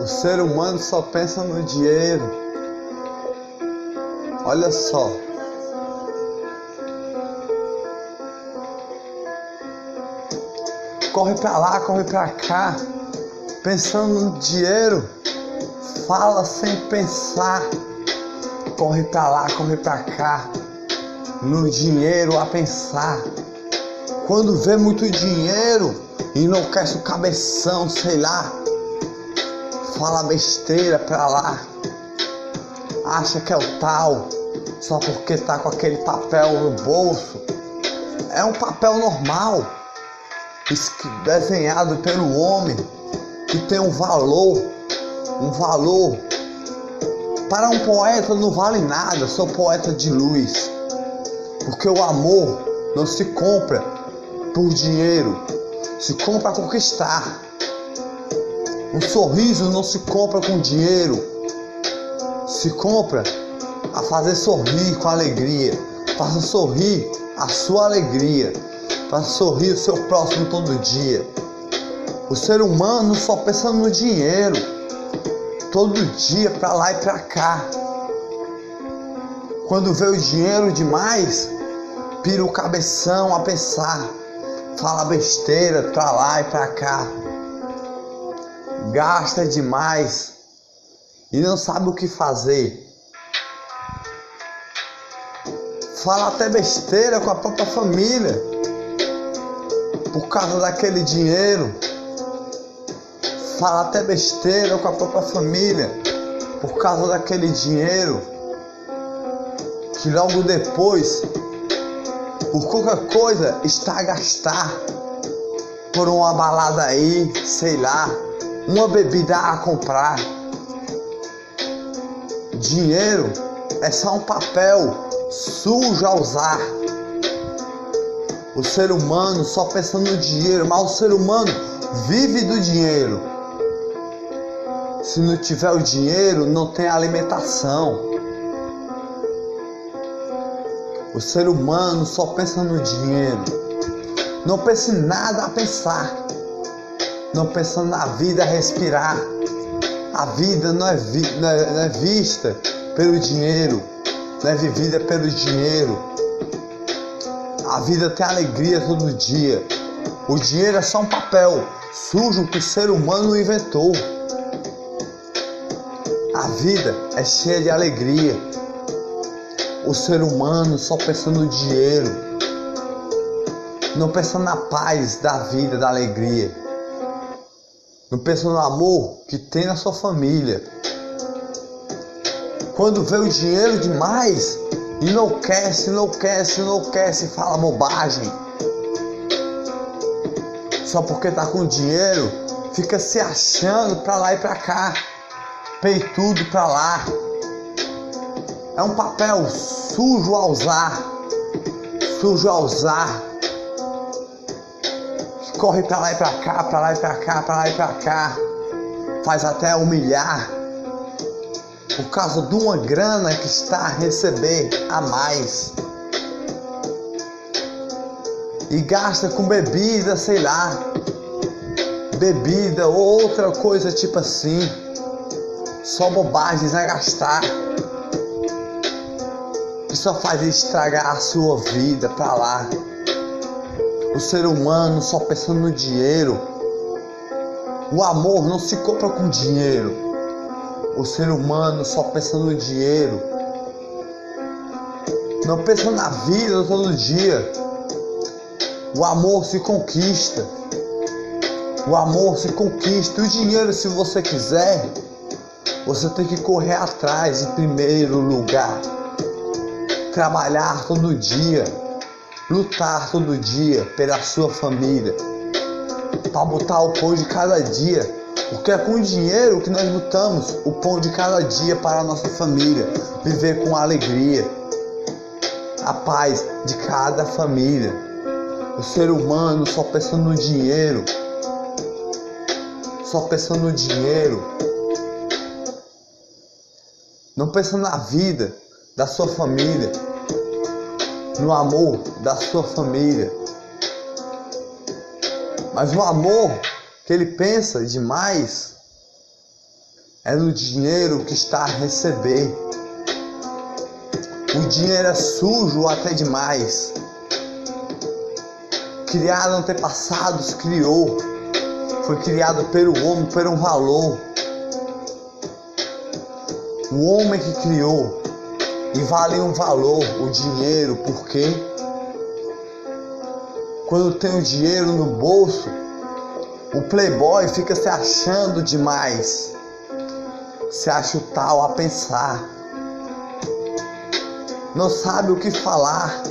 O ser humano só pensa no dinheiro. Olha só. Corre pra lá, corre pra cá, pensando no dinheiro. Fala sem pensar. Corre pra lá, corre pra cá, no dinheiro a pensar. Quando vê muito dinheiro, enlouquece o cabeção, sei lá fala besteira pra lá, acha que é o tal, só porque tá com aquele papel no bolso. É um papel normal, desenhado pelo homem, que tem um valor, um valor. Para um poeta não vale nada, sou poeta de luz, porque o amor não se compra por dinheiro, se compra conquistar. Um sorriso não se compra com dinheiro, se compra a fazer sorrir com alegria. Faça sorrir a sua alegria, faça sorrir o seu próximo todo dia. O ser humano só pensa no dinheiro, todo dia para lá e para cá. Quando vê o dinheiro demais, pira o cabeção a pensar, fala besteira para lá e para cá gasta demais e não sabe o que fazer. Fala até besteira com a própria família por causa daquele dinheiro. Fala até besteira com a própria família por causa daquele dinheiro que logo depois, por qualquer coisa, está a gastar por uma balada aí, sei lá uma bebida a comprar. Dinheiro é só um papel sujo a usar. O ser humano só pensa no dinheiro, mas o ser humano vive do dinheiro. Se não tiver o dinheiro, não tem alimentação. O ser humano só pensa no dinheiro. Não pensa em nada a pensar não pensando na vida, respirar. A vida não é, vi, não, é, não é vista pelo dinheiro, não é vivida pelo dinheiro. A vida tem alegria todo dia. O dinheiro é só um papel sujo que o ser humano inventou. A vida é cheia de alegria. O ser humano só pensa no dinheiro, não pensa na paz da vida, da alegria. Não pensa no amor que tem na sua família. Quando vê o dinheiro demais, enlouquece, enlouquece, enlouquece, fala bobagem. Só porque tá com dinheiro, fica se achando pra lá e pra cá, peitudo pra lá. É um papel sujo a usar, sujo a usar corre para lá e para cá, para lá e para cá, para lá e para cá, faz até humilhar por causa de uma grana que está a receber a mais. E gasta com bebida, sei lá, bebida ou outra coisa tipo assim. Só bobagens a gastar. Que só faz estragar a sua vida para lá. O ser humano só pensando no dinheiro. O amor não se compra com dinheiro. O ser humano só pensa no dinheiro. Não pensa na vida todo dia. O amor se conquista. O amor se conquista. O dinheiro, se você quiser, você tem que correr atrás em primeiro lugar. Trabalhar todo dia lutar todo dia pela sua família, para botar o pão de cada dia, porque é com dinheiro que nós lutamos o pão de cada dia para a nossa família, viver com alegria, a paz de cada família. O ser humano só pensando no dinheiro, só pensando no dinheiro, não pensando na vida da sua família no amor da sua família. Mas o amor que ele pensa demais é no dinheiro que está a receber. O dinheiro é sujo até demais. Criado antepassados criou. Foi criado pelo homem por um valor. O homem que criou e vale um valor, o dinheiro, porque quando tem o dinheiro no bolso, o playboy fica se achando demais. Se acha o tal a pensar. Não sabe o que falar.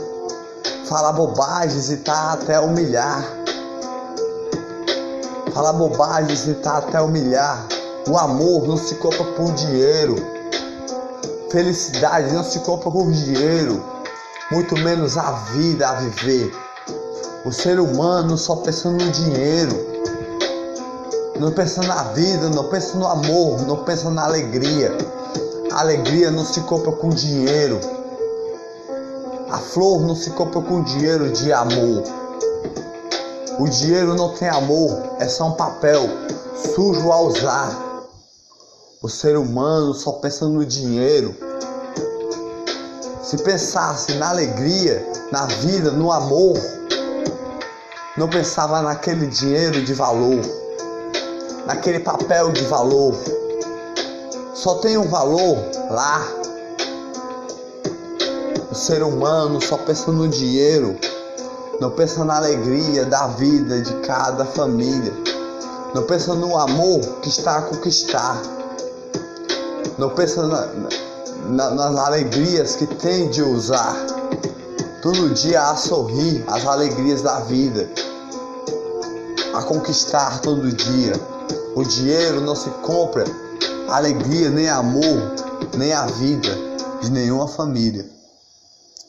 Fala bobagens e tá até humilhar. Fala bobagens e tá até humilhar. O amor não se compra por dinheiro. Felicidade não se compra com dinheiro, muito menos a vida a viver. O ser humano só pensa no dinheiro, não pensa na vida, não pensa no amor, não pensa na alegria. A alegria não se compra com dinheiro. A flor não se compra com dinheiro de amor. O dinheiro não tem amor, é só um papel sujo a usar. O ser humano só pensa no dinheiro. Se pensasse na alegria, na vida, no amor, não pensava naquele dinheiro de valor, naquele papel de valor. Só tem um valor lá. O ser humano só pensa no dinheiro, não pensa na alegria da vida de cada família, não pensa no amor que está a conquistar. Não pensa na, na, nas alegrias que tem de usar. Todo dia a sorrir, as alegrias da vida. A conquistar todo dia. O dinheiro não se compra alegria, nem amor, nem a vida de nenhuma família.